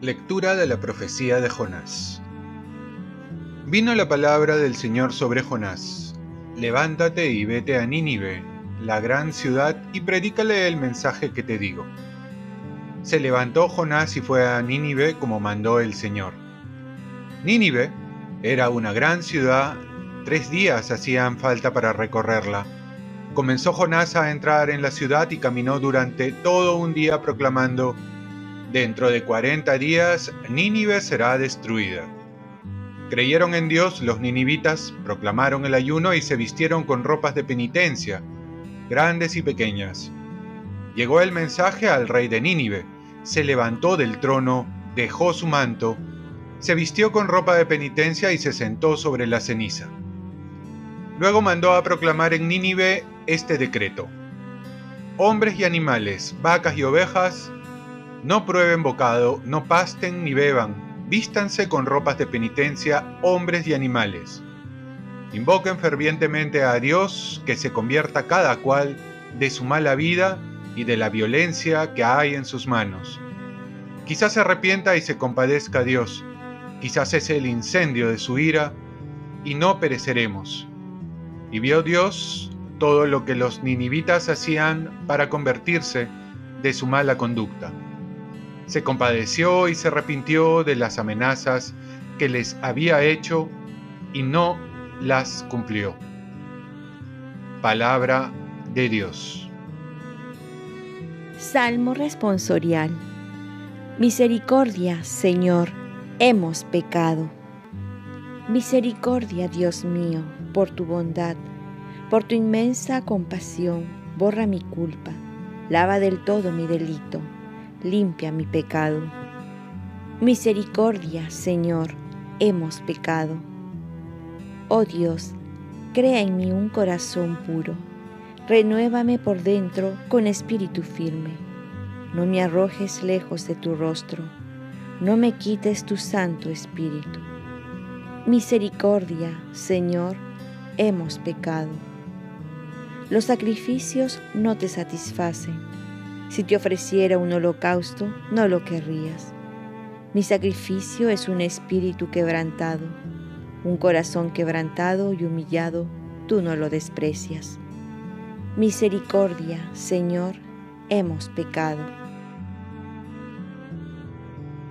Lectura de la profecía de Jonás. Vino la palabra del Señor sobre Jonás. Levántate y vete a Nínive, la gran ciudad, y predícale el mensaje que te digo. Se levantó Jonás y fue a Nínive como mandó el Señor. Nínive era una gran ciudad, tres días hacían falta para recorrerla. Comenzó Jonás a entrar en la ciudad y caminó durante todo un día proclamando, Dentro de cuarenta días Nínive será destruida. Creyeron en Dios los ninivitas, proclamaron el ayuno y se vistieron con ropas de penitencia, grandes y pequeñas. Llegó el mensaje al rey de Nínive, se levantó del trono, dejó su manto, se vistió con ropa de penitencia y se sentó sobre la ceniza. Luego mandó a proclamar en Nínive este decreto. Hombres y animales, vacas y ovejas, no prueben bocado, no pasten ni beban, vístanse con ropas de penitencia hombres y animales. Invoquen fervientemente a Dios que se convierta cada cual de su mala vida y de la violencia que hay en sus manos. Quizás se arrepienta y se compadezca a Dios, quizás es el incendio de su ira y no pereceremos. Y vio Dios todo lo que los ninivitas hacían para convertirse de su mala conducta se compadeció y se arrepintió de las amenazas que les había hecho y no las cumplió. Palabra de Dios. Salmo responsorial. Misericordia, Señor, hemos pecado. Misericordia, Dios mío, por tu bondad, por tu inmensa compasión, borra mi culpa, lava del todo mi delito limpia mi pecado. Misericordia, Señor, hemos pecado. Oh Dios, crea en mí un corazón puro, renuévame por dentro con espíritu firme. No me arrojes lejos de tu rostro, no me quites tu santo espíritu. Misericordia, Señor, hemos pecado. Los sacrificios no te satisfacen si te ofreciera un holocausto, no lo querrías. Mi sacrificio es un espíritu quebrantado, un corazón quebrantado y humillado, tú no lo desprecias. Misericordia, Señor, hemos pecado.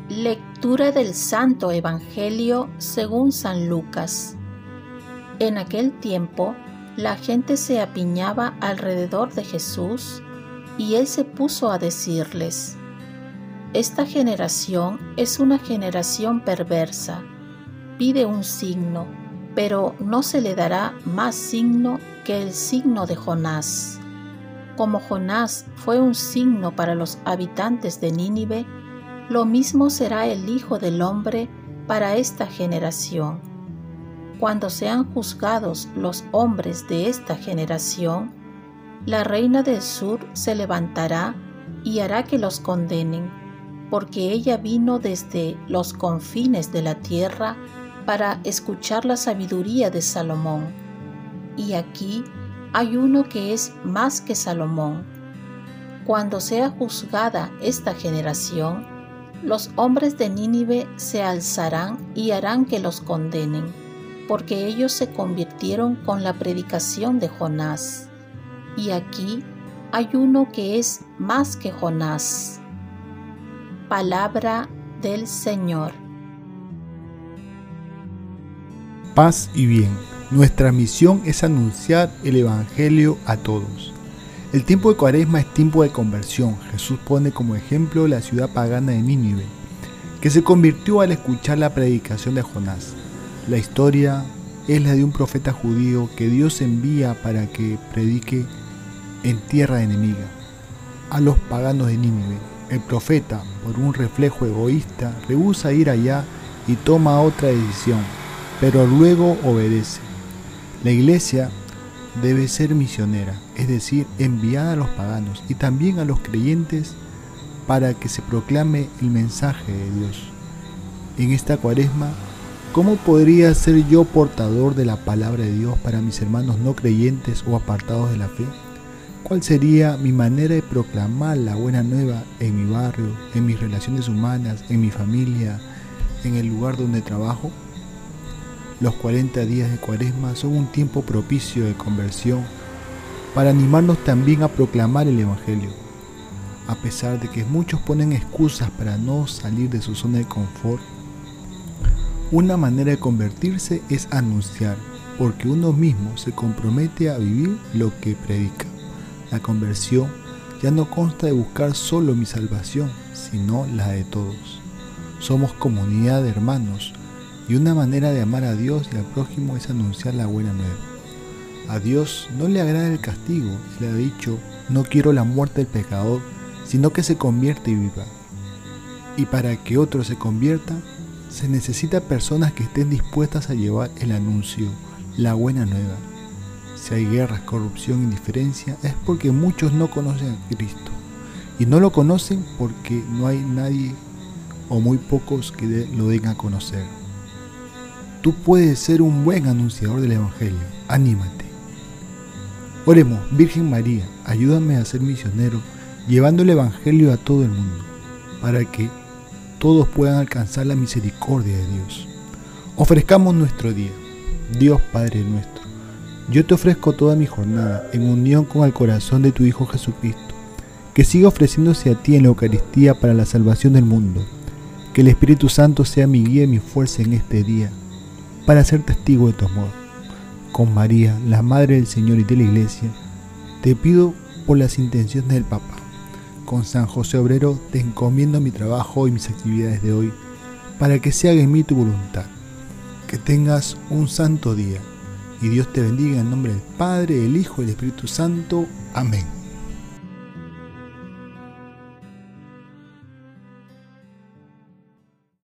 Lectura del Santo Evangelio según San Lucas. En aquel tiempo, la gente se apiñaba alrededor de Jesús y él se puso a decirles, Esta generación es una generación perversa, pide un signo, pero no se le dará más signo que el signo de Jonás. Como Jonás fue un signo para los habitantes de Nínive, lo mismo será el Hijo del Hombre para esta generación. Cuando sean juzgados los hombres de esta generación, la reina del sur se levantará y hará que los condenen, porque ella vino desde los confines de la tierra para escuchar la sabiduría de Salomón. Y aquí hay uno que es más que Salomón. Cuando sea juzgada esta generación, los hombres de Nínive se alzarán y harán que los condenen, porque ellos se convirtieron con la predicación de Jonás y aquí hay uno que es más que Jonás. Palabra del Señor. Paz y bien. Nuestra misión es anunciar el Evangelio a todos. El tiempo de Cuaresma es tiempo de conversión. Jesús pone como ejemplo la ciudad pagana de Nínive, que se convirtió al escuchar la predicación de Jonás. La historia es la de un profeta judío que Dios envía para que predique en tierra enemiga, a los paganos de Nínive. El profeta, por un reflejo egoísta, rehúsa ir allá y toma otra decisión, pero luego obedece. La iglesia debe ser misionera, es decir, enviada a los paganos y también a los creyentes para que se proclame el mensaje de Dios. En esta cuaresma ¿Cómo podría ser yo portador de la palabra de Dios para mis hermanos no creyentes o apartados de la fe? ¿Cuál sería mi manera de proclamar la buena nueva en mi barrio, en mis relaciones humanas, en mi familia, en el lugar donde trabajo? Los 40 días de Cuaresma son un tiempo propicio de conversión para animarnos también a proclamar el Evangelio. A pesar de que muchos ponen excusas para no salir de su zona de confort, una manera de convertirse es anunciar, porque uno mismo se compromete a vivir lo que predica. La conversión ya no consta de buscar solo mi salvación, sino la de todos. Somos comunidad de hermanos y una manera de amar a Dios y al prójimo es anunciar la buena nueva. A Dios no le agrada el castigo, le ha dicho, no quiero la muerte del pecador, sino que se convierte y viva. Y para que otro se convierta, se necesita personas que estén dispuestas a llevar el anuncio, la buena nueva. Si hay guerras, corrupción, indiferencia, es porque muchos no conocen a Cristo. Y no lo conocen porque no hay nadie o muy pocos que lo den a conocer. Tú puedes ser un buen anunciador del Evangelio. Anímate. Oremos, Virgen María, ayúdame a ser misionero, llevando el Evangelio a todo el mundo, para que todos puedan alcanzar la misericordia de Dios. Ofrezcamos nuestro día. Dios Padre nuestro, yo te ofrezco toda mi jornada en unión con el corazón de tu Hijo Jesucristo, que siga ofreciéndose a ti en la Eucaristía para la salvación del mundo. Que el Espíritu Santo sea mi guía y mi fuerza en este día, para ser testigo de tu amor. Con María, la Madre del Señor y de la Iglesia, te pido por las intenciones del Papa con San José Obrero te encomiendo mi trabajo y mis actividades de hoy para que se haga en mí tu voluntad. Que tengas un santo día y Dios te bendiga en nombre del Padre, el Hijo y el Espíritu Santo. Amén.